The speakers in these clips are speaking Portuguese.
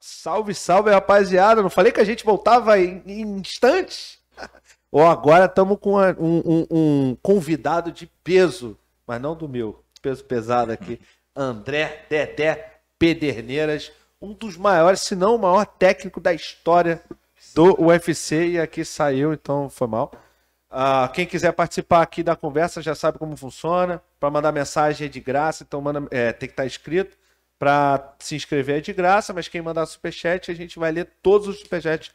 Salve, salve, rapaziada. Não falei que a gente voltava em, em instantes? Ou agora estamos com uma- um, um- um convidado de peso, mas não do meu, peso pesado aqui. André Dedé Pederneiras, um dos maiores, se não o maior técnico da história do UFC. E aqui saiu, então foi mal. Ah, quem quiser participar aqui da conversa já sabe como funciona. Para mandar mensagem é de graça, então manda, é, tem que estar inscrito. Para se inscrever é de graça, mas quem mandar superchat, a gente vai ler todos os superchats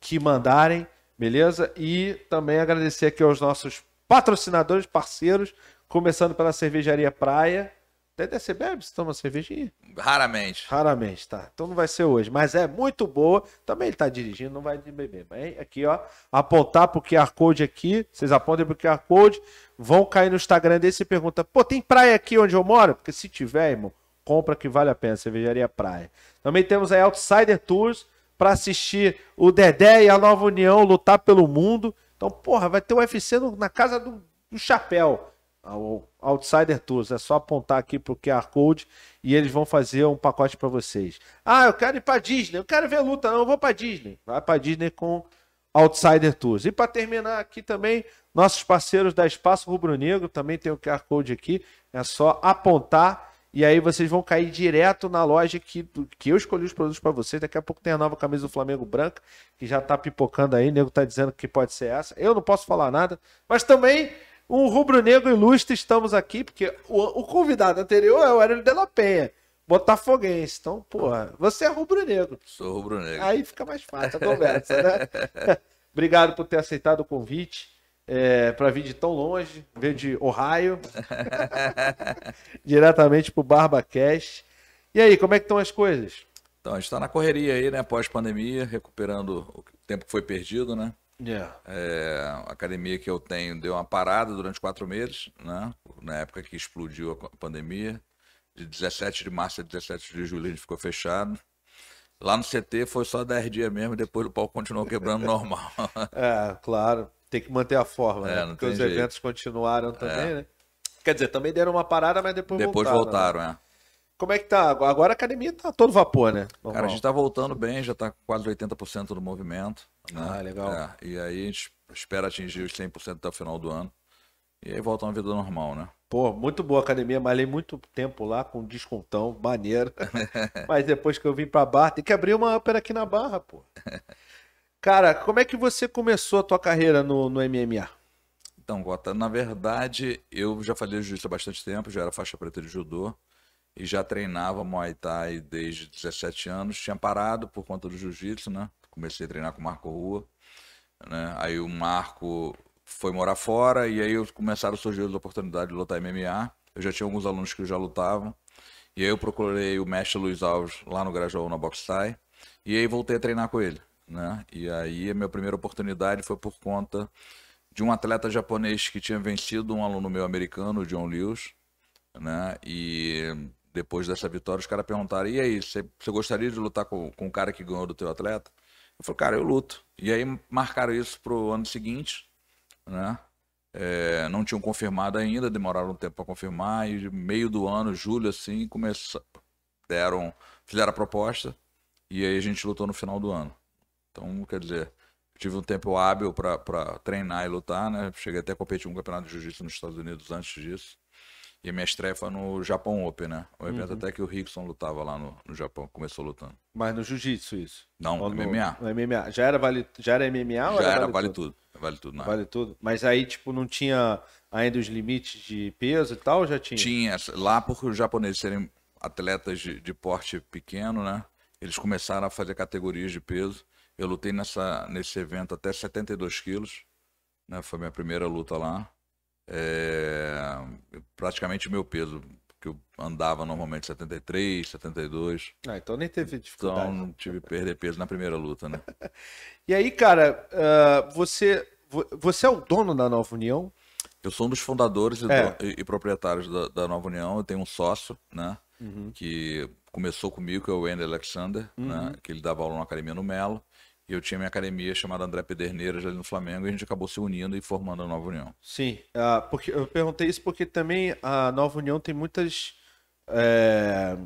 que mandarem, beleza? E também agradecer aqui aos nossos patrocinadores, parceiros, começando pela Cervejaria Praia. Dedé, você bebe? Você toma cervejinha? Raramente. Raramente, tá? Então não vai ser hoje, mas é muito boa. Também ele tá dirigindo, não vai beber. Mas aqui, ó, apontar pro QR Code aqui, vocês apontem pro QR Code, vão cair no Instagram desse e pergunta: pô, tem praia aqui onde eu moro? Porque se tiver, irmão, compra que vale a pena, cervejaria praia. Também temos aí Outsider Tours para assistir o Dedé e a Nova União lutar pelo mundo. Então, porra, vai ter o UFC no- na casa do, do chapéu. O Outsider Tours, é só apontar aqui pro QR Code e eles vão fazer um pacote para vocês. Ah, eu quero ir para Disney, eu quero ver luta, não, eu vou para Disney. Vai para Disney com Outsider Tours. E para terminar aqui também, nossos parceiros da Espaço Rubro Negro, também tem o QR Code aqui, é só apontar e aí vocês vão cair direto na loja que, que eu escolhi os produtos para vocês. Daqui a pouco tem a nova camisa do Flamengo branca, que já tá pipocando aí, o nego tá dizendo que pode ser essa. Eu não posso falar nada, mas também um rubro-negro ilustre estamos aqui, porque o, o convidado anterior é o Hélio de la Penha, botafoguense. Então, porra, você é rubro-negro. Sou rubro-negro. Aí fica mais fácil a conversa, né? Obrigado por ter aceitado o convite. É, para vir de tão longe, veio de Ohio, diretamente pro BarbaCast. E aí, como é que estão as coisas? Então, a gente está na correria aí, né? Pós-pandemia, recuperando o tempo que foi perdido, né? É, a academia que eu tenho deu uma parada durante quatro meses, né? Na época que explodiu a pandemia. De 17 de março a 17 de julho a gente ficou fechado. Lá no CT foi só 10 dias mesmo, depois o pau continuou quebrando normal. É, claro. Tem que manter a forma, É, né? Porque os jeito. É. eventos continuaram também, né? Quer dizer, também deram uma parada, mas depois, depois voltaram. voltaram, né? é. Como é que tá? Agora a academia tá todo vapor, né? Cara, a Normal. gente tá voltando bem, já tá com quase 80% do movimento. Né? Ah, legal. É, e aí a gente espera atingir os 100% até o final do ano. E aí volta uma vida normal, né? Pô, muito boa a academia, malhei muito tempo lá com descontão, maneiro. Mas depois que eu vim pra Barra, tem que abrir uma upper aqui na Barra, pô. Cara, como é que você começou a tua carreira no, no MMA? Então, Gota, na verdade, eu já fazia jiu-jitsu há bastante tempo, já era faixa preta de judô e já treinava Muay Thai desde 17 anos. Tinha parado por conta do jiu-jitsu, né? Comecei a treinar com o Marco Rua, né? Aí o Marco foi morar fora e aí começaram a surgir as oportunidades de lutar MMA. Eu já tinha alguns alunos que já lutavam. E aí eu procurei o mestre Luiz Alves lá no Grajaú, na Box Thai. E aí voltei a treinar com ele, né? E aí a minha primeira oportunidade foi por conta de um atleta japonês que tinha vencido um aluno meu americano, o John Lewis, né? E depois dessa vitória, os caras perguntaram: e aí, você gostaria de lutar com, com o cara que ganhou do teu atleta? Eu falei: cara, eu luto. E aí marcaram isso pro ano seguinte, né? É, não tinham confirmado ainda, demoraram um tempo para confirmar, e meio do ano, julho, assim, começaram, deram, fizeram a proposta, e aí a gente lutou no final do ano. Então, quer dizer, tive um tempo hábil para treinar e lutar, né? Cheguei até a competir um campeonato de jiu-jitsu nos Estados Unidos antes disso. E a minha estreia foi no Japão Open, né? O evento até que o Rickson lutava lá no, no Japão, começou lutando. Mas no jiu-jitsu isso? Não, Ou no- MMA. No MMA. Já era, vale, já era MMA ou Já era, vale, vale tudo? tudo. Vale tudo, né? Vale tudo? Mas aí, tipo, não tinha ainda os limites de peso e tal? Já tinha? Tinha, lá por os japoneses serem atletas de, de porte pequeno, né? Eles começaram a fazer categorias de peso. Eu lutei nessa, nesse evento até 72 quilos, né? Foi minha primeira luta lá. É, praticamente o meu peso, que eu andava normalmente 73, 72. Ah, então nem teve dificuldade. Então não tive que perder peso na primeira luta, né? E aí, cara, ah, você, vo- você é o dono da Nova União? Eu sou um dos fundadores e, É. do- e- e proprietários da, da Nova União. Eu tenho um sócio, né? Uhum. Que começou comigo, que é o Andy Alexander, né? Que ele dava aula na academia no Melo. E eu tinha minha academia chamada André Pederneiras ali no Flamengo e a gente acabou se unindo e formando a Nova União. Sim, ah, porque eu perguntei isso porque também a Nova União tem muitas. é,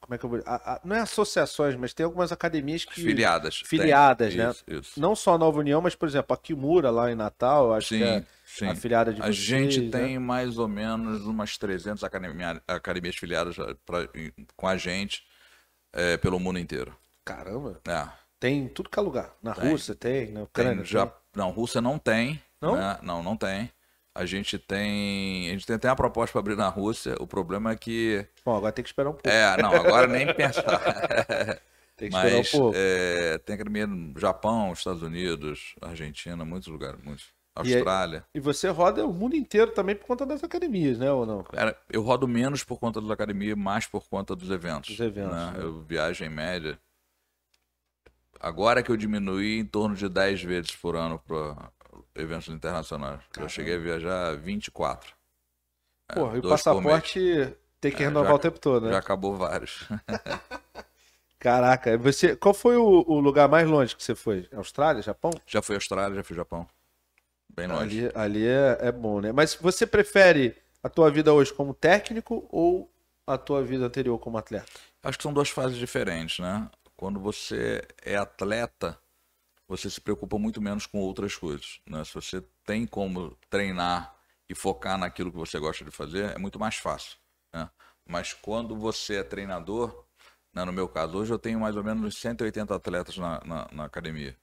como é que eu vou. a- a- não é associações, mas tem algumas academias que. Filiadas. tem. Filiadas, né? Isso, isso. Não só a Nova União, mas, por exemplo, a Kimura lá em Natal, eu acho Sim, que é sim. a filiada de A vocês, gente né? tem mais ou menos umas 300 academia- academias filiadas pra- com a gente é, pelo mundo inteiro. Caramba, É. tem em tudo que é lugar. Na Tem. Rússia tem, na Tem Ucrânia. já, tem. não, Rússia não tem. Não? né? Não, não tem. A gente tem. A gente tem até uma proposta para abrir na Rússia. O problema é que. Bom, agora tem que esperar um pouco. É, não, agora nem pensar. tem que esperar Mas um pouco. é, tem academia no Japão, Estados Unidos, Argentina, muitos lugares, muitos. E Austrália. E você roda o mundo inteiro também por conta das academias, né? Ou não? Cara, eu rodo menos por conta da academia, mais por conta dos eventos. Dos eventos, né? né? Eu viajo em média. Agora que eu diminuí em torno de 10 vezes por ano para eventos internacionais. Eu cheguei a viajar 24. É, Porra, e o passaporte tem que É, renovar já- o tempo todo, né? Já acabou vários. Caraca, você, qual foi o, o lugar mais longe que você foi? Austrália, Japão? já fui Austrália, já fui Japão. Bem longe. Ali, ali é, é bom, né? Mas você prefere a tua vida hoje como técnico ou a tua vida anterior como atleta? Acho que são duas fases diferentes, né? Quando você é atleta, você se preocupa muito menos com outras coisas, né? Se você tem como treinar e focar naquilo que você gosta de fazer, é muito mais fácil, né? Mas quando você é treinador, né? no meu caso, hoje eu tenho mais ou menos 180 atletas na, na, na academia,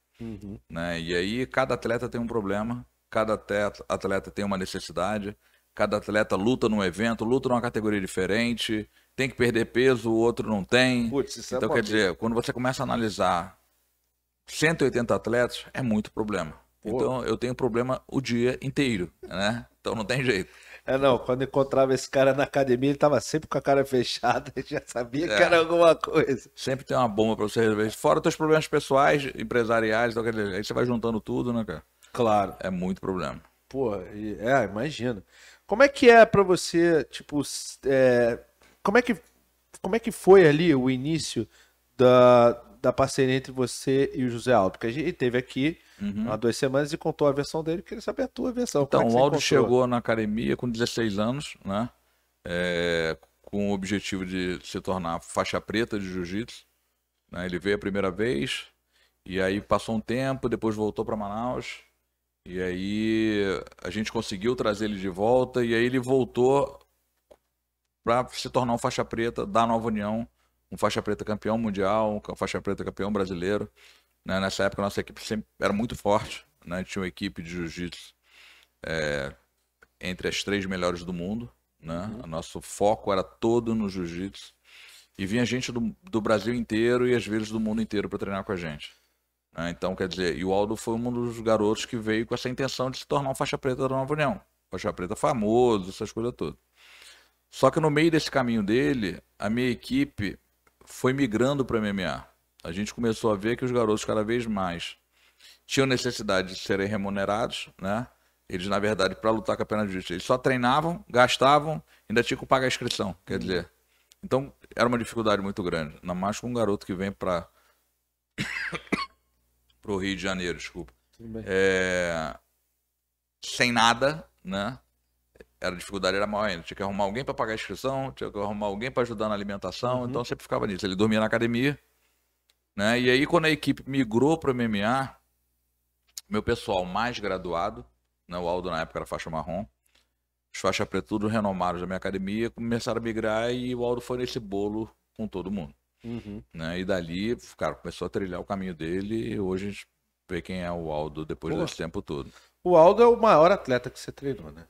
né? E aí cada atleta tem um problema, cada atleta, atleta tem uma necessidade, cada atleta luta num evento, luta numa categoria diferente, tem que perder peso, o outro não tem. Putz, isso é então, uma quer dizer, quando você começa a analisar 180 atletas, é muito problema. Pô. Então, eu tenho problema o dia inteiro, né? Então, não tem jeito. É, não, quando encontrava esse cara na academia, ele tava sempre com a cara fechada, já sabia que É. era alguma coisa. Sempre tem uma bomba pra você resolver. Fora teus problemas pessoais, empresariais, então, quer dizer, aí você vai juntando tudo, né, cara? Claro. É muito problema. Pô, é, imagino. Como é que é pra você, tipo, é, como é que como é que foi ali o início da, da parceria entre você e o José Aldo? Porque a gente teve aqui há duas semanas e contou a versão dele, queria saber a tua versão. Uhum. Então, é o Aldo chegou na academia com 16 anos, né? É, com o objetivo de se tornar faixa preta de jiu-jitsu. né? Ele veio a primeira vez, e aí passou um tempo, depois voltou para Manaus. E aí a gente conseguiu trazer ele de volta, e aí ele voltou para se tornar um faixa preta da Nova União, um faixa preta campeão mundial, um faixa preta campeão brasileiro. né? Nessa época, a nossa equipe sempre era muito forte, né? tinha uma equipe de jiu-jitsu é, entre as três melhores do mundo. Né? O nosso foco era todo no jiu-jitsu. E vinha gente do, do Brasil inteiro e às vezes do mundo inteiro para treinar com a gente. né? Então, quer dizer, e o Aldo foi um dos garotos que veio com essa intenção de se tornar um faixa preta da Nova União. Faixa preta famoso, essas coisas todas. Só que no meio desse caminho dele, a minha equipe foi migrando para MMA. A gente começou a ver que os garotos cada vez mais tinham necessidade de serem remunerados, né? Eles, na verdade, para lutar com a pena de justiça, eles só treinavam, gastavam, ainda tinham que pagar a inscrição. Quer dizer, então era uma dificuldade muito grande. Ainda mais com um garoto que vem para o Rio de Janeiro, desculpa. Tudo bem. É, sem nada, né? Era a dificuldade era maior ainda. Tinha que arrumar alguém para pagar a inscrição, tinha que arrumar alguém para ajudar na alimentação, então sempre ficava nisso. Ele dormia na academia, né? E aí quando a equipe migrou para o MMA, meu pessoal mais graduado, né? O Aldo na época era faixa marrom, os faixa preta tudo renomados da minha academia, começaram a migrar e o Aldo foi nesse bolo com todo mundo, Uhum. né? E dali, cara, começou a trilhar o caminho dele e hoje a gente vê quem é o Aldo depois Pô. desse tempo todo. O Aldo é o maior atleta que você treinou, né?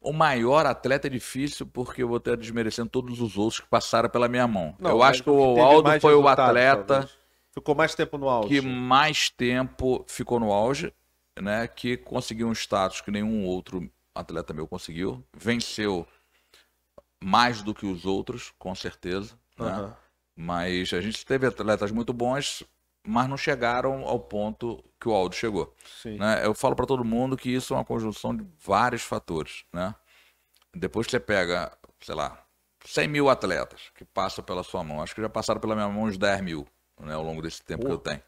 O maior atleta é difícil porque eu vou estar desmerecendo todos os outros que passaram pela minha mão. Não, eu acho que o Aldo foi o atleta talvez. Ficou mais tempo no auge. que mais tempo ficou no auge, né? Que conseguiu um status que nenhum outro atleta meu conseguiu. Venceu mais do que os outros, com certeza. né? Aham. Mas a gente teve atletas muito bons, mas não chegaram ao ponto que o Aldo chegou. Sim. né? Eu falo para todo mundo que isso é uma conjunção de vários fatores, né? Depois que você pega, sei lá, 100 mil atletas que passam pela sua mão, acho que já passaram pela minha mão uns 10 mil, né, ao longo desse tempo que eu tenho.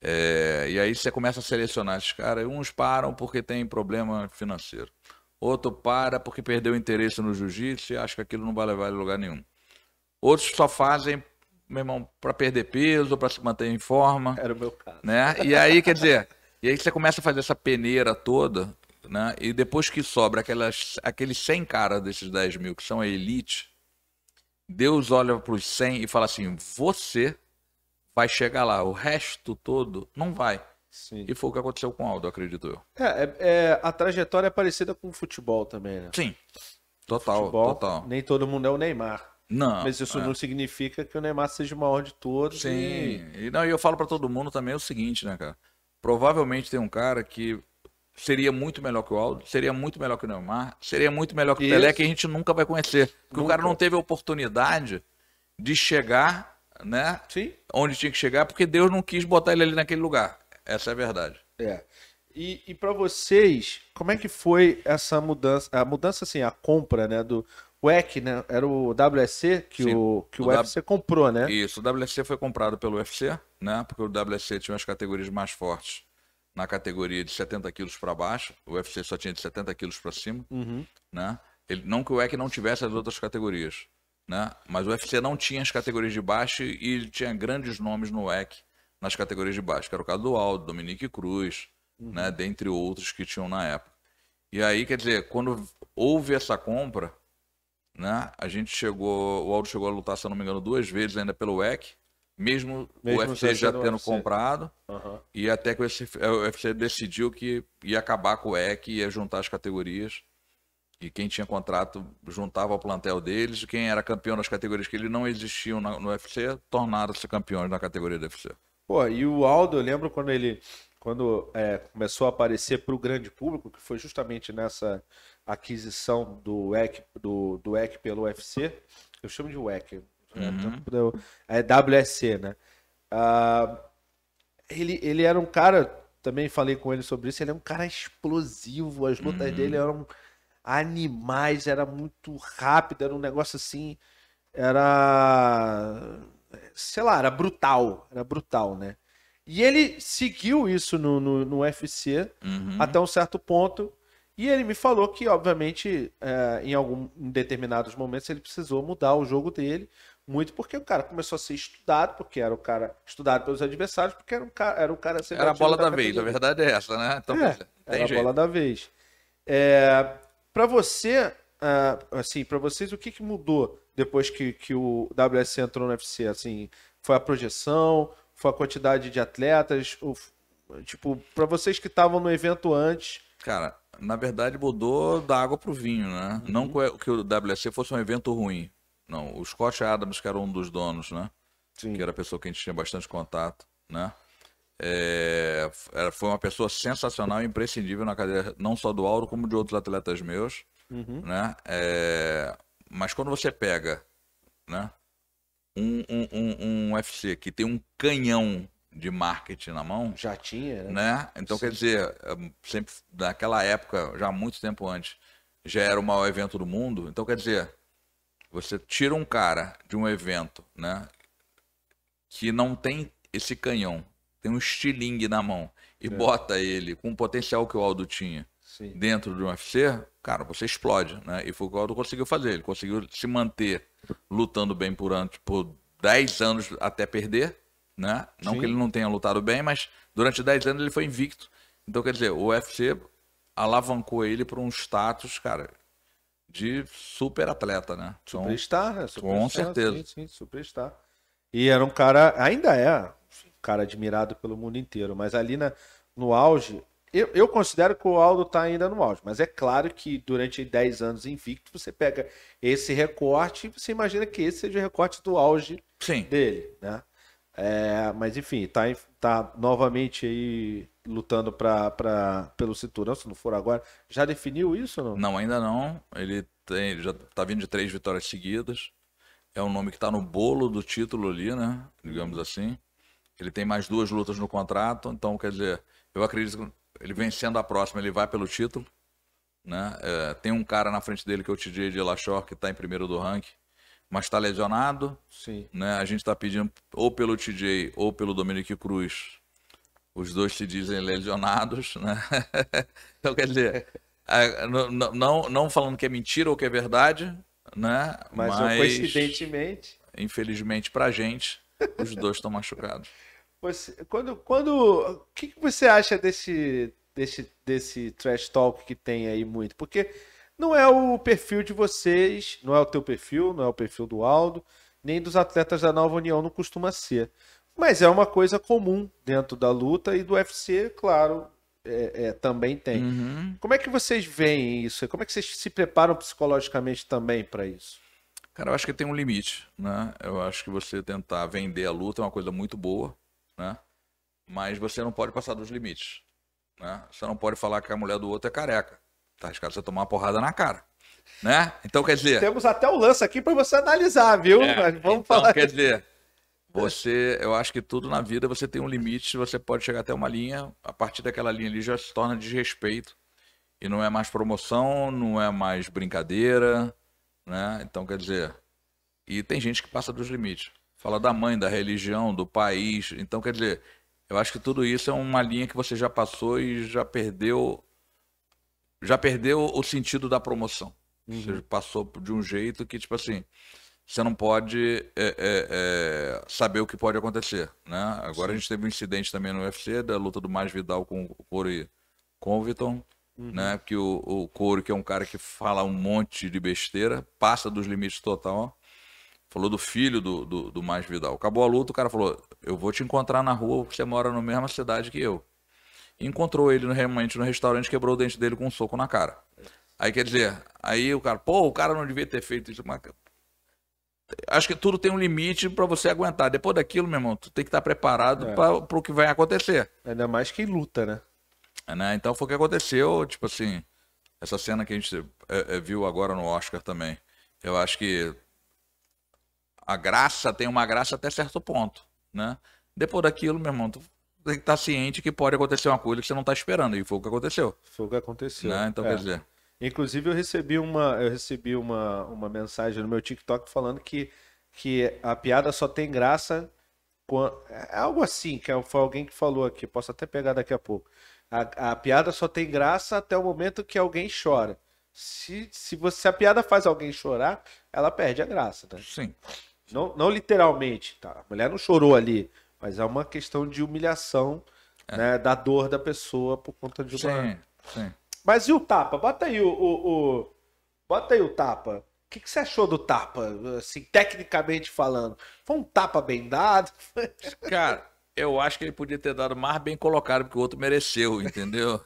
É, e aí você começa a selecionar esses caras, uns param porque tem problema financeiro, outro para porque perdeu interesse no jiu-jitsu e acha que aquilo não vai levar a lugar nenhum. Outros só fazem, meu irmão, para perder peso, para se manter em forma. Era o meu caso. Né? E aí, quer dizer, e aí você começa a fazer essa peneira toda, né? E depois que sobra aquelas, aqueles 100 caras desses 10 mil que são a elite, Deus olha para os 100 e fala assim: você vai chegar lá, o resto todo não vai. Sim. E foi o que aconteceu com o Aldo, acredito eu. É, é- é- a trajetória é parecida com o futebol também, né? Sim, total, futebol, total. nem todo mundo é o Neymar. Não, Mas isso é. não significa que o Neymar seja o maior de todos. Sim, e- e não, e eu falo pra todo mundo também o seguinte, né, cara? Provavelmente tem um cara que seria muito melhor que o Aldo, seria muito melhor que o Neymar, seria muito melhor que o. Pelé, que a gente nunca vai conhecer. Porque o Nunca. cara não teve a oportunidade de chegar, né, Sim. onde tinha que chegar, porque Deus não quis botar ele ali naquele lugar. Essa é a verdade. É. E, e para vocês, como é que foi essa mudança? A mudança, assim, a compra, né? Do WEC, né? Era o WSC que Sim. o, que o, O W- UFC comprou, né? Isso, o WC foi comprado pelo UFC, né? Porque o WC tinha as categorias mais fortes na categoria de 70 quilos para baixo, o UFC só tinha de 70 quilos para cima. Uhum. né? Ele, não que o WEC não tivesse as outras categorias, né? Mas o UFC não tinha as categorias de baixo e tinha grandes nomes no WEC nas categorias de baixo, que era o caso do Aldo, Dominique Cruz, né? Dentre outros que tinham na época. E aí, quer dizer, quando houve essa compra, né? A gente chegou, o Aldo chegou a lutar, se eu não me engano, duas vezes ainda pelo WEC, mesmo, Mesmo o UFC já tendo UFC. comprado. Aham. E até que o UFC, o UFC decidiu que ia acabar com o EC, ia juntar as categorias. E quem tinha contrato juntava ao plantel deles. E quem era campeão nas categorias que ele não existiam na- no UFC, tornaram-se campeões na categoria do UFC. Pô, e o Aldo, eu lembro quando ele quando é, começou a aparecer para o grande público, que foi justamente nessa aquisição do WEC, do, do WEC pelo UFC, eu chamo de WEC? Uhum. Então, é WSC, né? Ah, ele, ele era um cara, também falei com ele sobre isso, ele é um cara explosivo, as lutas Uhum. dele eram animais, era muito rápido, era um negócio assim, era, sei lá, era brutal, era brutal, né? E ele seguiu isso no, no, no UFC Uhum. até um certo ponto. E ele me falou que, obviamente, é, em algum em determinados momentos ele precisou mudar o jogo dele, muito porque o cara começou a ser estudado, porque era o cara estudado pelos adversários, porque era um cara, era um cara Era a bola da vez, a verdade é essa, né? Então, É, Era a bola da vez. É, para você, ah, assim, para vocês, o que, que mudou depois que, que o WS entrou no UFC? Assim, foi a projeção, foi a quantidade de atletas, ou, tipo, para vocês que estavam no evento antes, Cara, na verdade mudou da água pro vinho, né? Uhum. Não que o- o WC fosse um evento ruim. Não, o Scott Adams, que era um dos donos, né? sim, que era a pessoa que a gente tinha bastante contato, né? É, foi uma pessoa sensacional e imprescindível na cadeira, não só do Auro, como de outros atletas meus, Uhum. né? É, mas quando você pega, né? Um, um, um, um UFC que tem um canhão de marketing na mão, já tinha, né? né? Então, quer dizer, eh, sempre naquela época, já muito tempo antes, já era o maior evento do mundo. Então, quer dizer, você tira um cara de um evento, né? Que não tem esse canhão, tem um estilingue na mão e bota ele com o potencial que o Aldo tinha Sim. dentro de um UFC, cara, você explode, né? E foi o que o Aldo conseguiu fazer. Ele conseguiu se manter lutando bem por, an- por 10 anos até perder, né? Não Sim. que ele não tenha lutado bem, mas durante 10 anos ele foi invicto. Então, quer dizer, o UFC alavancou ele para um status, cara, de super atleta, né? Então, Superstar, né? Superstar, certeza. Sim, sim, superstar. E era um cara, ainda é, um cara admirado pelo mundo inteiro, mas ali na, no auge, eu, eu considero que o Aldo tá ainda no auge, mas é claro que durante 10 anos invicto, você pega esse recorte e você imagina que esse seja o recorte do auge sim, dele, né? É, mas enfim, tá, tá novamente aí lutando pra, pra, pelo cinturão, se não for agora. Já definiu isso ou não? Não, ainda não. Ele tem, já tá vindo de três vitórias seguidas. É um nome que tá no bolo do título ali, né? Digamos assim. Ele tem mais duas lutas no contrato, então quer dizer, eu acredito que ele vencendo a próxima, ele vai pelo título, né? É, tem um cara na frente dele que é o TJ de Lachor, que tá em primeiro do ranking, mas tá lesionado, Sim. né? A gente tá pedindo ou pelo TJ ou pelo Dominique Cruz. Os dois se dizem lesionados, né? então, quer dizer, a- não, não, não falando que é mentira ou que é verdade, né? Mas, coincidentemente. infelizmente pra gente, os dois estão machucados. Você, quando, quando, o que, que você acha desse, desse, desse trash talk que tem aí muito? Porque não é o perfil de vocês, não é o teu perfil, não é o perfil do Aldo, nem dos atletas da Nova União, não costuma ser. Mas é uma coisa comum dentro da luta e do UFC, claro, é, é, também tem. Uhum. Como é que vocês veem isso? Como é que vocês se preparam psicologicamente também para isso? Cara, eu acho que tem um limite, né? Eu acho que você tentar vender a luta é uma coisa muito boa, né? Mas você não pode passar dos limites, né? Você não pode falar que a mulher do outro é careca. Tá arriscado você tomar uma porrada na cara, né? Então, quer dizer... Temos até o lance aqui para você analisar, viu? É, Mas vamos então, falar. quer dizer, você, eu acho que tudo na vida você tem um limite, você pode chegar até uma linha, a partir daquela linha ali já se torna desrespeito. E não é mais promoção, não é mais brincadeira, né? Então, quer dizer, e tem gente que passa dos limites. Fala da mãe, da religião, do país. Então, quer dizer, eu acho que tudo isso é uma linha que você já passou e já perdeu já perdeu o sentido da promoção. Você passou de um jeito que, tipo assim, você não pode é, é, é, saber o que pode acontecer, né? Agora a gente teve um incidente também no UFC da luta do Mais Vidal com o Corey Conviton, né? Que o, o Corey, que é um cara que fala um monte de besteira, passa dos limites total. Falou do filho do, do, do Mais Vidal. Acabou a luta, o cara falou: Eu vou te encontrar na rua, você mora na mesma cidade que eu. Encontrou ele no- realmente no restaurante, quebrou o dente dele com um soco na cara. Aí quer dizer, aí o cara, pô, o cara não devia ter feito isso. Mas... Acho que tudo tem um limite pra você aguentar. Depois daquilo, meu irmão, tu tem que estar preparado É. para pro que vai acontecer. Ainda mais quem luta, né? né? Então foi o que aconteceu, tipo assim, essa cena que a gente é, é, viu agora no Oscar também. Eu acho que a graça tem uma graça até certo ponto, né? Depois daquilo, meu irmão, tu tem que estar ciente que pode acontecer uma coisa que você não está esperando, e foi o que aconteceu, Foi o que aconteceu. né? Então, É. quer dizer, Inclusive, eu recebi uma, eu recebi uma, uma mensagem no meu TikTok falando que, que a piada só tem graça quando. É algo assim, que foi alguém que falou aqui, posso até pegar daqui a pouco. A, a piada só tem graça até o momento que alguém chora. Se, se, você, se a piada faz alguém chorar, ela perde a graça, né? sim, Não, não literalmente, tá? A mulher não chorou ali, mas é uma questão de humilhação, né, da dor da pessoa por conta de uma. sim, sim. Mas e o tapa? Bota aí o. o, o- Bota aí o tapa. O que, que você achou do tapa? Assim, tecnicamente falando. Foi um tapa bem dado? Cara, eu acho que ele podia ter dado mais bem colocado, porque o outro mereceu, entendeu?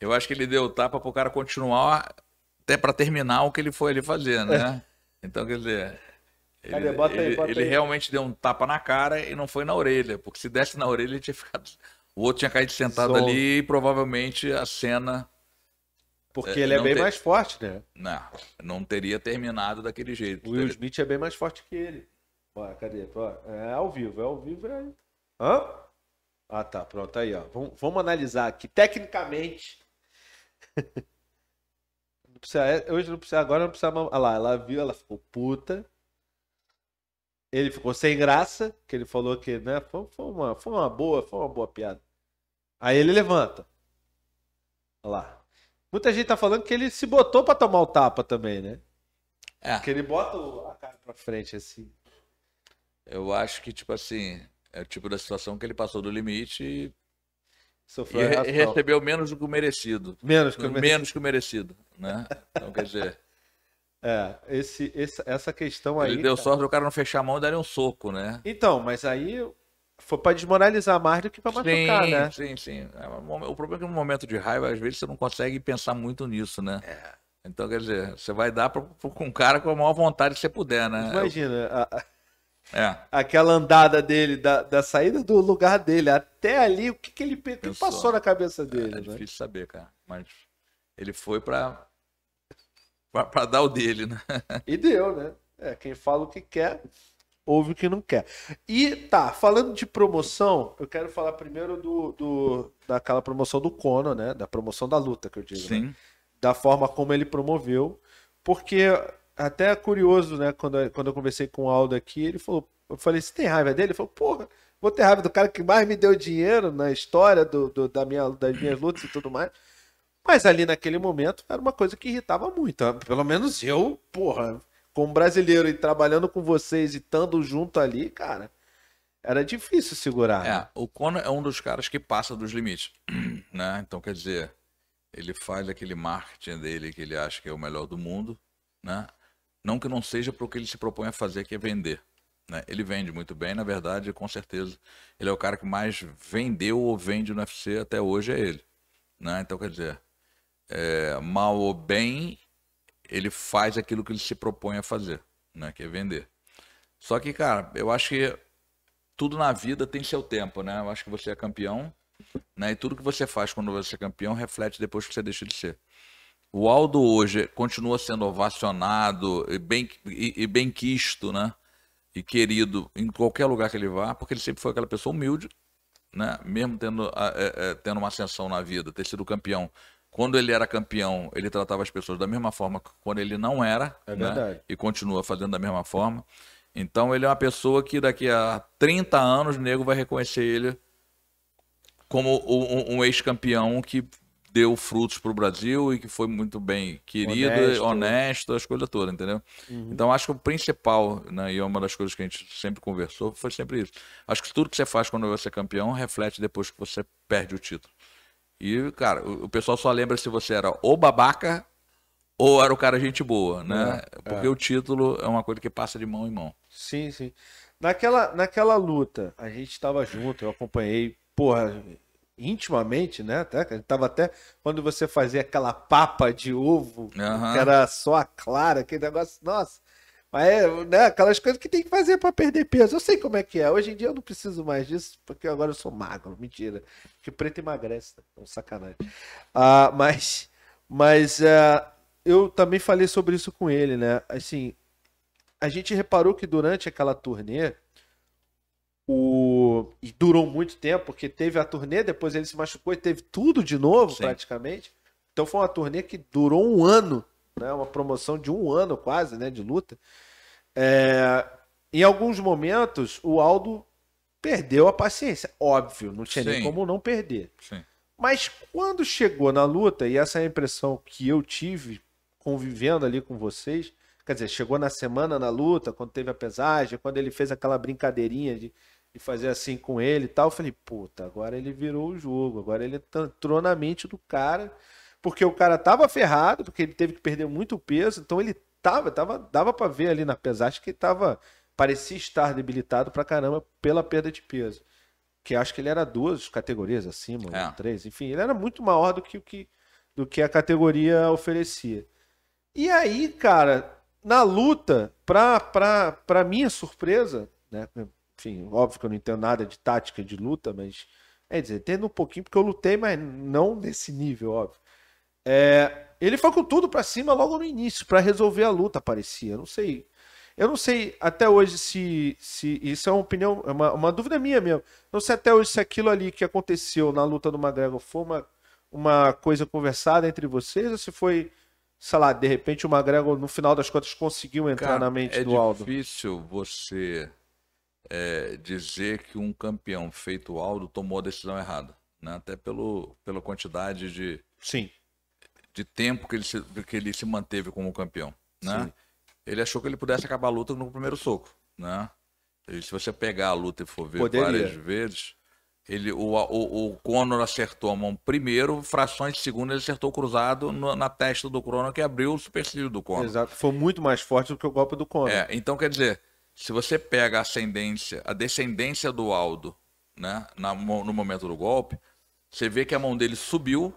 Eu acho que ele deu tapa pro cara continuar até pra terminar o que ele foi ali fazer, né? Então, quer dizer. Ele, Cadê? Bota aí, ele- bota ele aí. realmente deu um tapa na cara e não foi na orelha, porque se desse na orelha ele tinha ficado. O outro tinha caído sentado Zonzo. ali e provavelmente a cena Porque É, ele é bem tem- mais forte, né? não, não teria terminado daquele jeito. O Will Smith é bem mais forte que ele. Ó, cadê? Ó, é ao vivo, é ao vivo. É... Hã? Ah, tá. Pronto, aí, ó. Vamos, vamos analisar aqui. Tecnicamente. Não precisa, é, hoje não precisa, agora não precisa. Olha lá, ela viu, ela ficou puta. Ele ficou sem graça, que ele falou que, né? Foi, foi uma, foi uma boa, foi uma boa piada. Aí ele levanta. Olha lá. Muita gente tá falando que ele se botou pra tomar o tapa também, né? É. Que ele bota a cara pra frente, assim. Eu acho que, tipo assim, é o tipo da situação que ele passou do limite e, e Sofreu re- reação. recebeu menos do que o merecido. Menos que o merecido. Menos que o merecido, né? Então, quer dizer, É, esse, esse- essa questão aí. ele deu cara. sorte do cara não fechar a mão e dar um soco, né? Então, mas aí foi pra desmoralizar mais do que pra machucar, sim, né? sim, sim. É, O problema é que no momento de raiva, às vezes, você não consegue pensar muito nisso, né? É. Então, quer dizer, você vai dar com um cara com a maior vontade que você puder, né? Imagina, a- É, aquela andada dele, da, da saída do lugar dele até ali, o que, que ele que passou na cabeça é, dele, né? difícil saber, cara. Mas ele foi pra, pra dar o dele, né? E deu, né? É, quem fala o que quer, ouve o que não quer. E tá, falando de promoção, eu quero falar primeiro do, do daquela promoção do Conor, né? Da promoção da luta, que eu digo. né? Sim. da forma como ele promoveu, porque até é curioso, né, quando, eu- quando eu conversei com o Aldo aqui, ele falou, eu falei, você tem raiva dele? Ele falou, porra, vou ter raiva do cara que mais me deu dinheiro na história do, do- da minha, das minhas lutas e tudo mais. Mas ali naquele momento era uma coisa que irritava muito. Pelo menos eu, porra, como brasileiro e trabalhando com vocês e estando junto ali, cara, era difícil segurar. É, né? o Conor é um dos caras que passa dos limites, né? Então, quer dizer, ele faz aquele marketing dele que ele acha que é o melhor do mundo, né? Não que não seja para o que ele se propõe a fazer, que é vender. Né? Ele vende muito bem, na verdade, com certeza. Ele é o cara que mais vendeu ou vende no UFC até hoje, é ele. Né? Então, quer dizer, é, mal ou bem, ele faz aquilo que ele se propõe a fazer, né? que é vender. Só que, cara, eu acho que tudo na vida tem seu tempo, né? Eu acho que você é campeão, né? E tudo que você faz quando você é campeão reflete depois que você deixa de ser. O Aldo hoje continua sendo ovacionado e bem, e, e bem quisto, né? E querido em qualquer lugar que ele vá, porque ele sempre foi aquela pessoa humilde, né? Mesmo tendo, é, é, tendo uma ascensão na vida, ter sido campeão. Quando ele era campeão, ele tratava as pessoas da mesma forma que quando ele não era, É né? verdade. E continua fazendo da mesma forma. Então ele é uma pessoa que daqui a 30 anos o nego vai reconhecer ele como um, um ex-campeão que deu frutos para o Brasil e que foi muito bem querido, Honesto. honesto, as coisas todas, entendeu? Então acho que o principal, né, e é uma das coisas que a gente sempre conversou, foi sempre isso. Acho que tudo que você faz quando você é campeão reflete depois que você perde o título. E, cara, o, o pessoal só lembra se você era ou babaca ou era o cara gente boa, né? Porque o título é uma coisa que passa de mão em mão. Sim, sim. Naquela, naquela luta, a gente estava junto, eu acompanhei, porra, intimamente, né? Até, que a gente tava até quando você fazia aquela papa de ovo, que era só a clara, aquele negócio, nossa. Mas é, né, aquelas coisas que tem que fazer para perder peso. Eu sei como é que é. Hoje em dia eu não preciso mais disso, porque agora eu sou magro. Mentira. Que preto emagrece, tá? É um sacanagem. Ah, mas mas é, eu também falei sobre isso com ele, né? Assim, a gente reparou que durante aquela turnê, o... e durou muito tempo, porque teve a turnê, depois ele se machucou e teve tudo de novo, Sim. praticamente. Então foi uma turnê que durou um ano, né? Uma promoção de um ano quase, né? De luta. É, Em alguns momentos, o Aldo perdeu a paciência. Óbvio, não tinha nem Sim. como não perder. Sim. Mas quando chegou na luta, e essa é a impressão que eu tive convivendo ali com vocês, quer dizer, chegou na semana na luta, quando teve a pesagem, quando ele fez aquela brincadeirinha de, de fazer assim com ele e tal, eu falei, puta, agora ele virou o jogo, agora ele entrou na mente do cara, porque o cara tava ferrado, porque ele teve que perder muito peso, então ele tava, tava dava pra ver ali na pesagem que ele tava, parecia estar debilitado pra caramba pela perda de peso que acho que ele era duas categorias acima, É. três, enfim, ele era muito maior do que o que do que a categoria oferecia. E aí, cara, na luta, pra, pra, pra minha surpresa, né? Enfim, óbvio que eu não entendo nada de tática de luta, mas é dizer, entendo um pouquinho porque eu lutei, mas não nesse nível, óbvio. É, ele foi com tudo pra cima logo no início, pra resolver a luta, parecia. Não sei. Eu não sei até hoje se, se isso é uma opinião, é uma, uma dúvida minha mesmo. Não sei até hoje se aquilo ali que aconteceu na luta do McGregor foi uma, uma coisa conversada entre vocês ou se foi, sei lá, de repente o McGregor no final das contas conseguiu entrar Cara, na mente é do Aldo. difícil você é, dizer que um campeão feito Aldo tomou a decisão errada, né? Até pelo, pela quantidade de, Sim. De tempo que ele, se, que ele se manteve como campeão, né? Sim. Ele achou que ele pudesse acabar a luta no primeiro soco, né? E se você pegar a luta e for ver Poderia. várias vezes, ele, o, o, o Conor acertou a mão primeiro, frações de segundo ele acertou o cruzado no- na testa do Conor que abriu o supercílio do Conor. Exato. Foi muito mais forte do que o golpe do Conor. É, então quer dizer, se você pega a ascendência, a descendência do Aldo, né, na no momento do golpe, você vê que a mão dele subiu,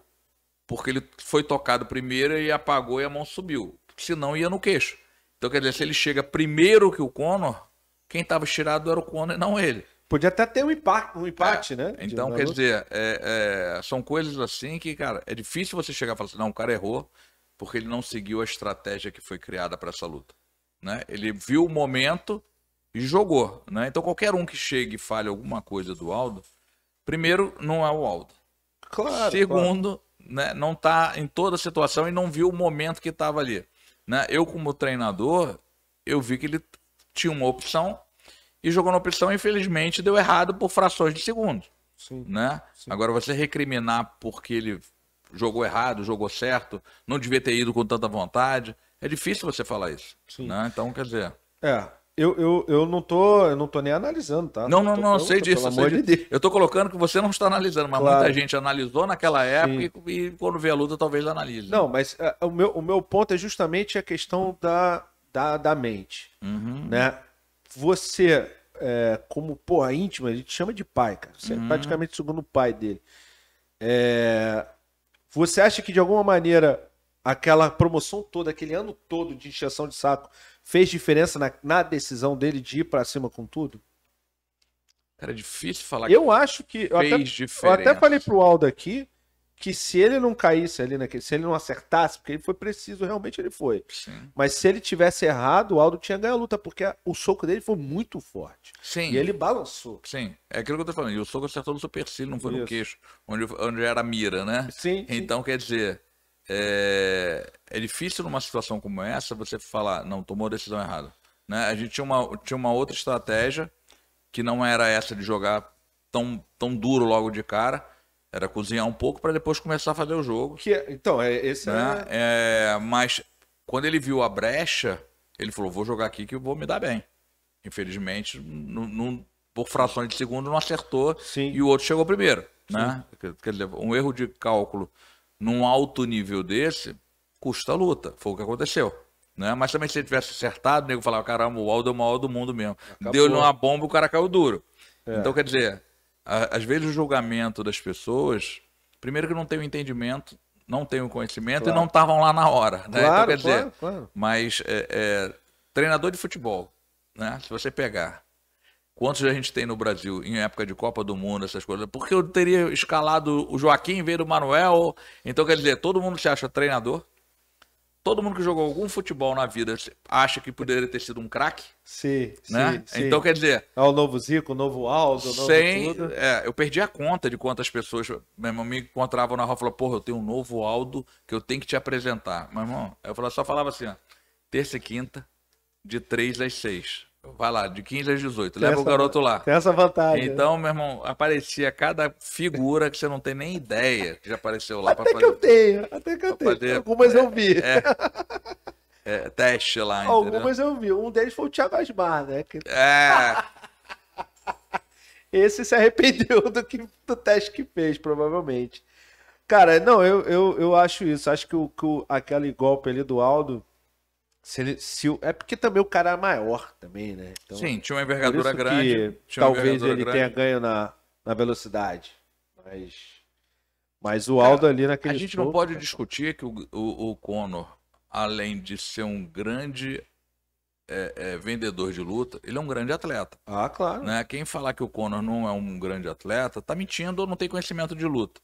porque ele foi tocado primeiro e apagou e a mão subiu. Senão ia no queixo. Então quer dizer, se ele chega primeiro que o Conor, quem estava estirado era o Conor e não ele. Podia até ter um empate, um empate né? de- Então, quer luta. dizer, é- é, são coisas assim que, cara, é difícil você chegar e falar assim, não, o cara errou porque ele não seguiu a estratégia que foi criada para essa luta. Né? Ele viu o momento e jogou. Né? Então, qualquer um que chegue e fale alguma coisa do Aldo, primeiro, não é o Aldo. Claro, claro. Né, não está em toda a situação e não viu o momento que estava ali. Né? Eu, como treinador, eu vi que ele tinha uma opção e jogou na opção, infelizmente, deu errado por frações de segundo Sim. né? Agora você recriminar porque ele jogou errado, jogou certo, não devia ter ido com tanta vontade, É difícil você falar isso. Sim. Né? Então, quer dizer. É. Eu, eu, eu não tô, eu não tô nem analisando, tá? Não, não, não, sei disso. Pelo sei amor de. Deus. Eu tô colocando que você não está analisando, mas Claro. muita gente analisou naquela época e, e quando vê a luta, talvez analise. Não, mas é, o, meu, o meu ponto é justamente a questão da, da, da mente, Uhum. né? Você, é, como, porra, íntima, a gente chama de pai, cara. Você Uhum. é praticamente o segundo pai dele. É, você acha que, de alguma maneira, aquela promoção toda, aquele ano todo de injeção de saco, fez diferença na, na decisão dele de ir pra cima com tudo? Cara, é difícil falar Eu acho que. Eu fez até, eu diferença. até falei pro Aldo aqui que se ele não caísse ali naquele. Se ele não acertasse, porque ele foi preciso, realmente ele foi. Sim. Mas se ele tivesse errado, o Aldo tinha ganho a luta, porque o soco dele foi muito forte. Sim. E ele balançou. Sim, é aquilo que eu tô falando. E o soco acertou no supercílio, não foi no Isso. queixo, onde, onde era a mira, né? Sim. sim. Então, quer dizer, é, é difícil numa situação como essa você falar, não, tomou a decisão errada. Né? A gente tinha uma, tinha uma outra estratégia que não era essa de jogar tão, tão duro logo de cara, era cozinhar um pouco para depois começar a fazer o jogo. Que, então, é, esse Né? é. É, mas quando ele viu a brecha, ele falou, vou jogar aqui que eu vou me dar bem. Infelizmente, não- não- por frações de segundo não acertou Sim. e o outro chegou primeiro, né? Quer dizer, um erro de cálculo num alto nível desse custa a luta. Foi o que aconteceu. Né? Mas também se ele tivesse acertado, o nego falava, caramba, o Aldo é o maior do mundo mesmo. Deu-lhe uma bomba, o cara caiu duro. É. Então, quer dizer, a- às vezes o julgamento das pessoas, primeiro que não tem o entendimento, não tem o conhecimento Claro. e não estavam lá na hora. Né? então, Claro, quer dizer, claro, claro. mas é, é, treinador de futebol, né? Se você pegar quantos a gente tem no Brasil em época de Copa do Mundo, essas coisas, porque eu teria escalado o Joaquim em vez do Manuel. Então, quer dizer, todo mundo se acha treinador. Todo mundo que jogou algum futebol na vida acha que poderia ter sido um craque, Sim, né? sim, sim. Então, quer dizer, É o novo Zico, o novo Aldo, o novo sem, tudo. é, eu perdi a conta de quantas pessoas meu irmão, me encontravam na rua e falavam, porra, eu tenho um novo Aldo que eu tenho que te apresentar. Meu irmão, eu só falava assim, ó, terça e quinta, de 3 às 6. Vai lá, de 15 às 18. Tem Leva o essa- garoto lá. Tem essa vantagem. né? Então, meu irmão, aparecia cada figura que você não tem nem ideia que já apareceu lá pra Até que eu fazer tenho, até que eu tenho. fazer- Algumas eu vi. é, teste lá, entendeu? Algumas eu vi. Um deles foi o Thiago Asmar, né? Que É, esse se arrependeu do, que, do teste que fez, provavelmente. Cara, não, eu, eu, eu acho isso. Acho que, o, que o, aquele golpe ali do Aldo. Se ele, se o- é porque também o cara é maior também, né? Então, sim, tinha uma envergadura grande. talvez envergadura ele grande. tenha ganho na, na velocidade. Mas, mas o Aldo ali naquele A gente não soco, pode cara, discutir que o, o, o Conor, além de ser um grande é, é, vendedor de luta, ele é um grande atleta. Ah, claro. Né? Quem falar que o Conor não é um grande atleta, tá mentindo ou não tem conhecimento de luta.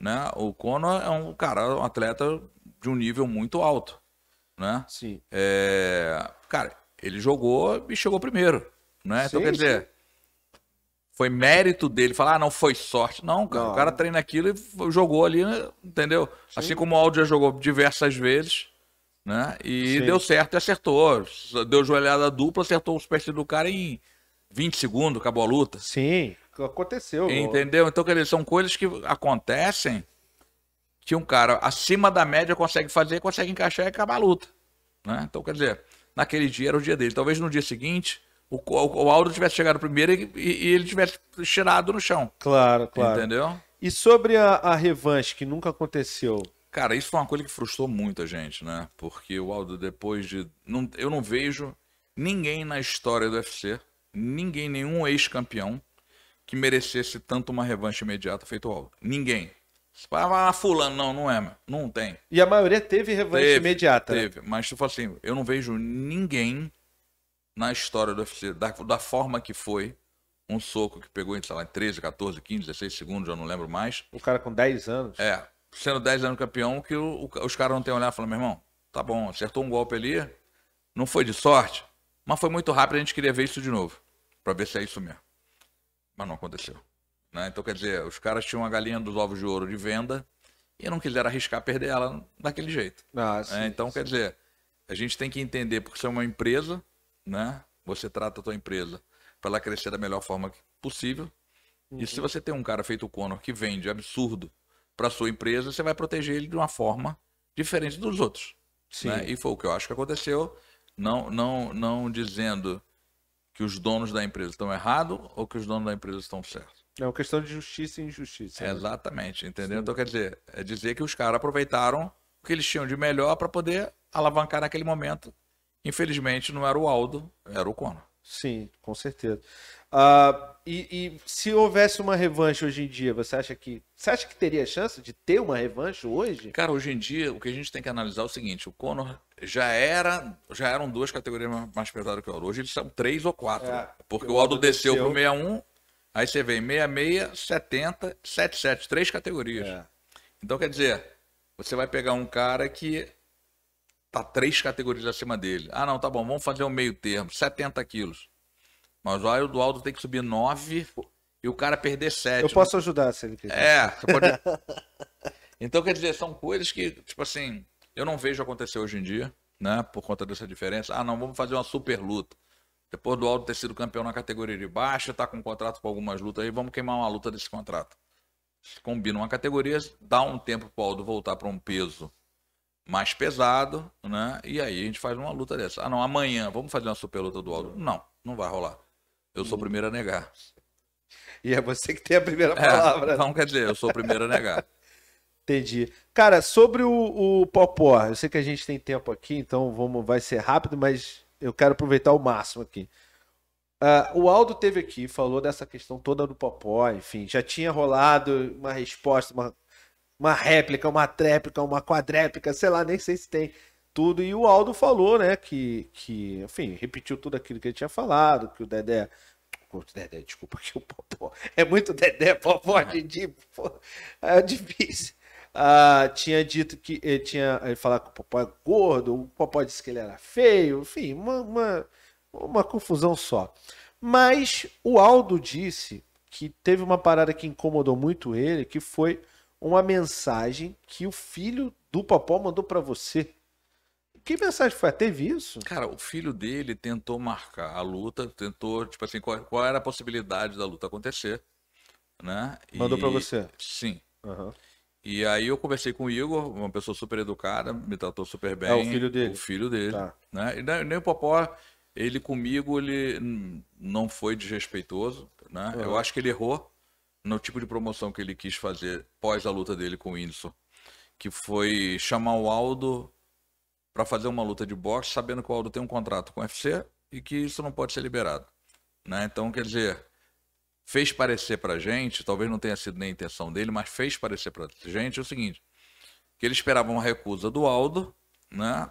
Né? O Conor é um cara, um atleta de um nível muito alto. Né? Sim. É, Cara, ele jogou e chegou primeiro. Né? Então, Sim, quer dizer, foi mérito dele falar, ah, não foi sorte. Não, cara, Não. o cara treina aquilo e jogou ali, né? entendeu? Assim como o Aldo já jogou diversas vezes, né? E Sim. deu certo e acertou. Deu joelhada dupla, acertou o supercílio do cara em 20 segundos, acabou a luta. Sim, aconteceu. Entendeu? Então, quer dizer, são coisas que acontecem que um cara acima da média consegue fazer, consegue encaixar e acabar a luta. Né? Então, quer dizer, naquele dia era o dia dele. Talvez no dia seguinte o, o Aldo tivesse chegado primeiro e, e- ele tivesse tirado no chão. Claro, claro. Entendeu? E sobre a, a revanche que nunca aconteceu? Cara, isso foi uma coisa que frustrou muita gente, né? Porque o Aldo, depois de. Não, eu não vejo ninguém na história do UFC, ninguém, nenhum ex-campeão, que merecesse tanto uma revanche imediata feito o Aldo. Ninguém. Ah, fulano, não, não é, meu. não tem. E a maioria teve revanche Teve, imediata. né? Teve, mas tu fala assim, eu não vejo ninguém na história do UFC, da, da forma que foi, um soco que pegou em, sei lá, em 13, 14, 15, 16 segundos, já não lembro mais. O cara com 10 anos. É, sendo 10 anos campeão, que o- o- os caras não têm olhado e falam, meu irmão, tá bom, acertou um golpe ali, não foi de sorte, mas foi muito rápido, a gente queria ver isso de novo, pra ver se é isso mesmo. Mas não aconteceu. Né? Então, quer dizer, os caras tinham uma galinha dos ovos de ouro de venda e não quiseram arriscar perder ela daquele jeito. Ah, sim, É, então, sim. quer dizer, a gente tem que entender, porque você é uma empresa, né? Você trata a tua empresa para ela crescer da melhor forma possível. E Uhum. se você tem um cara feito o Conor que vende absurdo para sua empresa, você vai proteger ele de uma forma diferente dos outros. Sim. Né? E foi o que eu acho que aconteceu, não, não, não dizendo que os donos da empresa estão errados ou que os donos da empresa estão certos. É uma questão de justiça e injustiça. Né? exatamente, entendeu? Então, quer dizer, é dizer que os caras aproveitaram o que eles tinham de melhor para poder alavancar naquele momento. Infelizmente, não era o Aldo, era o Conor. Sim, com certeza. Ah, e, e se houvesse uma revanche hoje em dia, você acha que você acha que teria chance de ter uma revanche hoje? Cara, hoje em dia, o que a gente tem que analisar é o seguinte: o Conor já era, já eram duas categorias mais- pesadas que o Aldo. Hoje eles são três ou quatro. É, porque o Aldo desceu desceu. pro 61, aí você vem 66, 70, 77, três categorias. É. Então, quer dizer, você vai pegar um cara que tá três categorias acima dele. Ah, não, tá bom, vamos fazer um meio termo, 70 quilos. Mas o Aldo, o Aldo tem que subir 9 e o cara perder 7. Eu posso ajudar se ele quiser. É, você pode. então, quer dizer, são coisas que, tipo assim, eu não vejo acontecer hoje em dia, né? Por conta dessa diferença. Ah, não, vamos fazer uma super luta. Depois do Aldo ter sido campeão na categoria de baixa, tá com um contrato com algumas lutas aí, vamos queimar uma luta desse contrato. Combina uma categoria, dá um tempo pro Aldo voltar para um peso mais pesado, né? E aí a gente faz uma luta dessa. Ah, não, amanhã vamos fazer uma super luta do Aldo. Não, não vai rolar. Eu sou o primeiro a negar. E é você que tem a primeira É, palavra. então, quer dizer, eu sou o primeiro a negar. Entendi. Cara, sobre o, o Popó, eu sei que a gente tem tempo aqui, então vamos, vai ser rápido, mas eu quero aproveitar o máximo aqui. Ah, o Aldo teve aqui, falou dessa questão toda do Popó, enfim, já tinha rolado uma resposta, uma, uma réplica, uma tréplica, uma quadréplica, sei lá, nem sei se tem tudo. E o Aldo falou, né, que, que enfim, repetiu tudo aquilo que ele tinha falado, que o Dedé. Dedé, desculpa, que o Popó. É muito Dedé, Popó, Didi, pô, é difícil. Ah, tinha dito que ele tinha. Ele falava que o Popó é gordo, o Popó disse que ele era feio, enfim, uma, uma, uma confusão só. Mas o Aldo disse que teve uma parada que incomodou muito ele, que foi uma mensagem que o filho do Popó mandou pra você. Que mensagem foi? Teve isso? Cara, o filho dele tentou marcar a luta, tentou, tipo assim, qual, qual era a possibilidade da luta acontecer, né? Mandou E- pra você? Sim. Aham. E aí eu conversei com o Igor, uma pessoa super educada, me tratou super bem. É o filho dele. O filho dele, Tá. né? E nem o Popó, ele comigo, ele não foi desrespeitoso, né? Eu Aham. acho que ele errou no tipo de promoção que ele quis fazer pós a luta dele com o Whindersson, que foi chamar o Aldo para fazer uma luta de boxe, sabendo que o Aldo tem um contrato com o UFC e que isso não pode ser liberado, né? Então, quer dizer, fez parecer pra gente, talvez não tenha sido nem a intenção dele, mas fez parecer pra gente o seguinte, que ele esperava uma recusa do Aldo, né?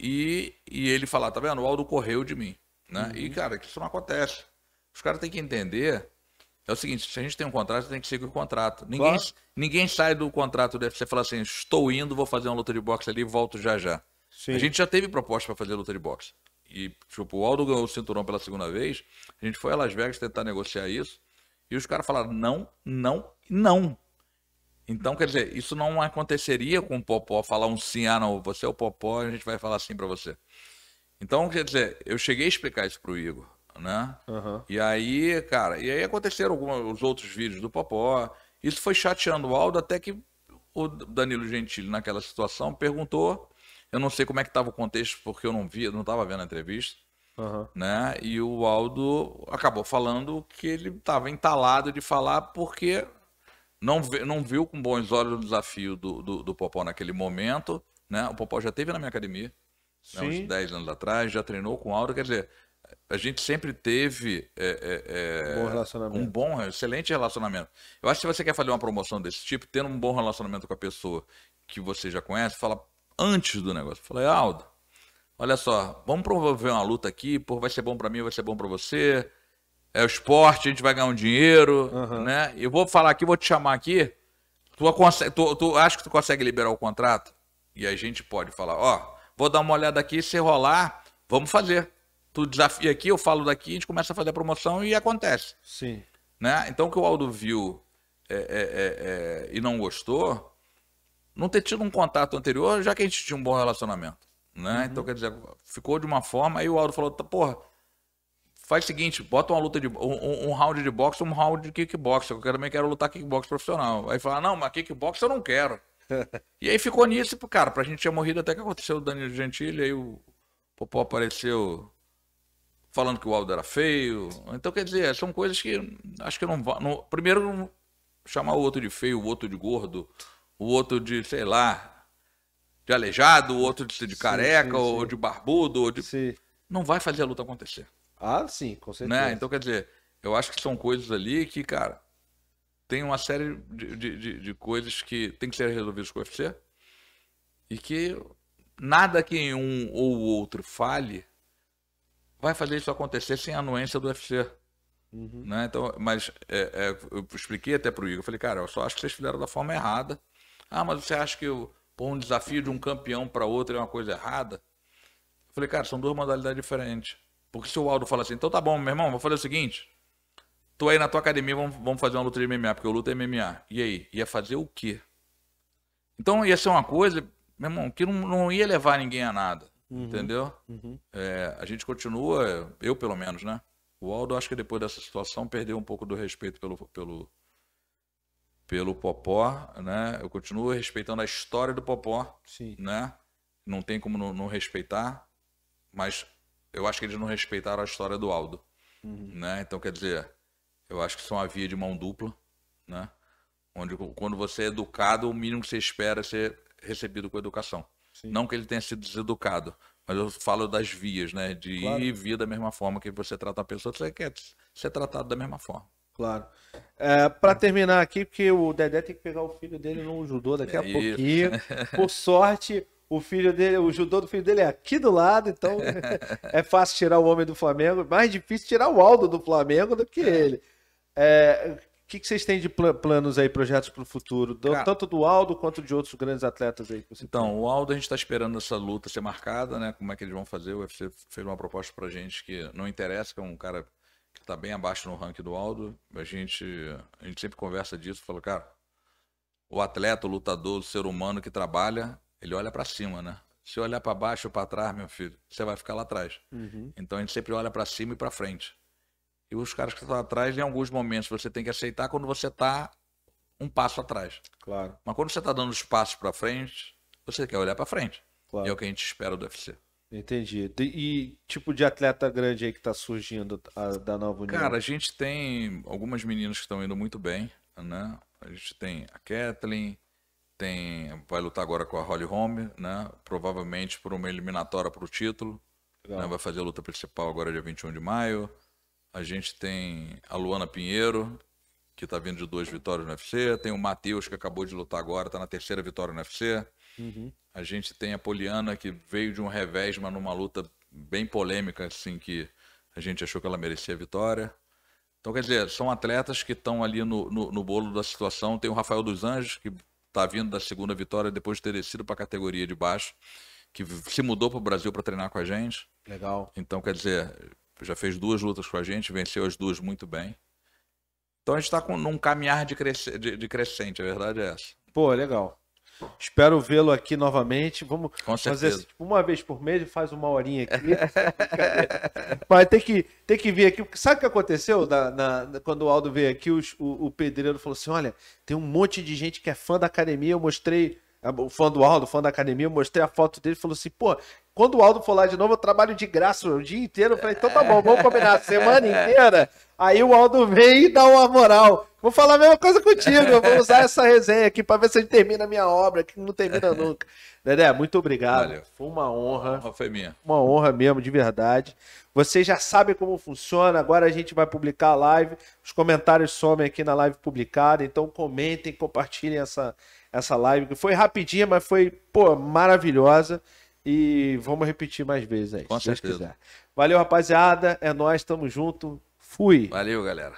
E, e ele falar, tá vendo? O Aldo correu de mim, né? E, cara, que isso não acontece. Os caras têm que entender é o seguinte, se a gente tem um contrato, tem que seguir o contrato. Ninguém, Claro. ninguém sai do contrato do UFC e fala assim, estou indo, vou fazer uma luta de boxe ali e volto já já. Sim. A gente já teve proposta para fazer luta de boxe. E, tipo, o Aldo ganhou o cinturão pela segunda vez. A gente foi a Las Vegas tentar negociar isso. E os caras falaram não, não não. Então, quer dizer, isso não aconteceria com o Popó falar um sim, ah, não, você é o Popó, a gente vai falar sim para você. Então, quer dizer, eu cheguei a explicar isso pro Igor, né? Aham. E aí, cara, e aí aconteceram alguns os outros vídeos do Popó. Isso foi chateando o Aldo até que o Danilo Gentili, naquela situação, perguntou. Eu não sei como é que estava o contexto, porque eu não vi, eu não estava vendo a entrevista, Aham. né? E o Aldo acabou falando que ele estava entalado de falar porque não, vê- não viu com bons olhos o desafio do, do, do Popó naquele momento, né? O Popó já esteve na minha academia, né, uns Sim. 10 anos atrás, já treinou com o Aldo, quer dizer, a gente sempre teve é, é, é, Bom relacionamento. um bom, excelente relacionamento. Eu acho que se você quer fazer uma promoção desse tipo, tendo um bom relacionamento com a pessoa que você já conhece, fala antes do negócio. Falei, Aldo, olha só, vamos promover uma luta aqui, pô, vai ser bom pra mim, vai ser bom pra você. É o esporte, a gente vai ganhar um dinheiro, Aham. né? Eu vou falar aqui, vou te chamar aqui. Tu, tu, tu acha que tu consegue liberar o contrato? E a gente pode falar, ó, vou dar uma olhada aqui, se rolar, vamos fazer. Tu desafia aqui, eu falo daqui, a gente começa a fazer a promoção e acontece Sim. né? Então o que o Aldo viu é, é, é, é, e não gostou, não ter tido um contato anterior, já que a gente tinha um bom relacionamento, né? Então quer dizer, ficou de uma forma, aí o Aldo falou, tá, porra, faz o seguinte, bota uma luta de um, um- round de boxe, um round de kickbox, eu também quero lutar kickbox profissional. Aí fala, não, mas kickbox eu não quero. e aí ficou nisso, cara, pra gente tinha morrido até que aconteceu o Danilo Gentili, aí o Popó apareceu falando que o Aldo era feio. Então, quer dizer, são coisas que acho que não vão. Primeiro, chamar o outro de feio, o outro de gordo, o outro de, sei lá, de aleijado, o outro de, de careca, sim, sim, ou de barbudo, ou de... não vai fazer a luta acontecer. Ah, sim, com certeza. Né? Então, quer dizer, eu acho que são coisas ali que, cara, tem uma série de, de, de, de coisas que tem que ser resolvidas com o UFC e que nada que um ou outro fale vai fazer isso acontecer sem a anuência do UFC. Uhum. Né? Então, mas é, é, eu expliquei até pro Igor, eu falei, cara, eu só acho que vocês fizeram da forma errada. Ah, mas você acha que eu, pô, um desafio de um campeão para outro é uma coisa errada? Eu falei, cara, são duas modalidades diferentes. Porque se o Aldo fala assim, então tá bom, meu irmão, vou fazer o seguinte. Tô aí na tua academia, vamos, vamos fazer uma luta de MMA, porque eu luto é MMA. E aí? Ia fazer o quê? Então ia ser uma coisa, meu irmão, que não, não ia levar ninguém a nada. Uhum, entendeu? Uhum. É, a gente continua, eu pelo menos, né? O Aldo, acho que depois dessa situação, perdeu um pouco do respeito pelo, pelo, pelo Popó, né? Eu continuo respeitando a história do Popó, Sim. né? Não tem como não, não respeitar, mas eu acho que eles não respeitaram a história do Aldo. Uhum. Né? Então, quer dizer, eu acho que são a via de mão dupla, né? Onde quando você é educado, o mínimo que você espera é ser recebido com educação. Sim. Não que ele tenha sido deseducado, mas eu falo das vias, né? De claro. ir e vir da mesma forma que você trata a pessoa, você quer ser tratado da mesma forma. Claro. É, para terminar aqui, porque o Dedé tem que pegar o filho dele no judô daqui é a isso. pouquinho. Por sorte, o filho dele, o judô do filho dele é aqui do lado, então é fácil tirar o homem do Flamengo, mais difícil tirar o Aldo do Flamengo do que ele. É, o que, que vocês têm de planos aí, projetos para o futuro? Do, Cara, tanto do Aldo quanto de outros grandes atletas aí? então, tem? o Aldo a gente está esperando essa luta ser marcada, né? Como é que eles vão fazer? O UFC fez uma proposta para gente que não interessa, que é um cara está bem abaixo no ranking do Aldo. A gente, a gente sempre conversa disso, fala, cara, o atleta, o lutador, o ser humano que trabalha, ele olha para cima, né? Se olhar para baixo ou para trás, meu filho, você vai ficar lá atrás. Uhum. Então a gente sempre olha para cima e para frente. E os caras que estão atrás, em alguns momentos, você tem que aceitar quando você está um passo atrás. Claro. Mas quando você está dando os passos para frente, você quer olhar para frente. Claro. E é o que a gente espera do UFC. Entendi. E tipo de atleta grande aí que está surgindo a, da nova União? Cara, a gente tem algumas meninas que estão indo muito bem, né? A gente tem a Kathleen, tem vai lutar agora com a Holly Holm, né? Provavelmente por uma eliminatória para o título. Né? Vai fazer a luta principal agora dia 21 de maio. A gente tem a Luana Pinheiro, que está vindo de duas vitórias no UFC. Tem o Matheus, que acabou de lutar agora, está na terceira vitória no UFC. Uhum. A gente tem a Poliana, que veio de um revés, mas numa luta bem polêmica, assim, que a gente achou que ela merecia a vitória. Então, quer dizer, são atletas que estão ali no, no, no, bolo da situação. Tem o Rafael dos Anjos, que está vindo da segunda vitória depois de ter descido para a categoria de baixo, que se mudou para o Brasil para treinar com a gente. Legal. Então, quer dizer, já fez duas lutas com a gente, venceu as duas muito bem. Então a gente está num caminhar de, cresce, de, de, crescente, a verdade é essa. Pô, legal. Espero vê-lo aqui novamente. Vamos Com fazer assim, tipo, uma vez por mês, faz uma horinha aqui. Mas tem que, tem que vir aqui. Sabe o que aconteceu na, na, quando o Aldo veio aqui? Os, o, o pedreiro falou assim: olha, tem um monte de gente que é fã da academia. Eu mostrei o fã do Aldo, fã da academia, eu mostrei a foto dele e falou assim, pô, quando o Aldo for lá de novo, eu trabalho de graça o dia inteiro. Eu falei, então tá bom, vamos combinar a semana inteira. Aí o Aldo vem e dá uma moral. Vou falar a mesma coisa contigo. Eu vou usar essa resenha aqui para ver se a gente termina a minha obra, que não termina nunca. Dedé, muito obrigado. Valeu. Foi uma honra. Uma foi minha. Uma honra mesmo, de verdade. Vocês já sabem como funciona. Agora a gente vai publicar a live. Os comentários somem aqui na live publicada. Então comentem, compartilhem essa, essa live, que foi rapidinha, mas foi, pô, maravilhosa. E vamos repetir mais vezes aí, Com se certeza. Deus quiser. Valeu, rapaziada. É nós, tamo junto. Fui. Valeu, galera.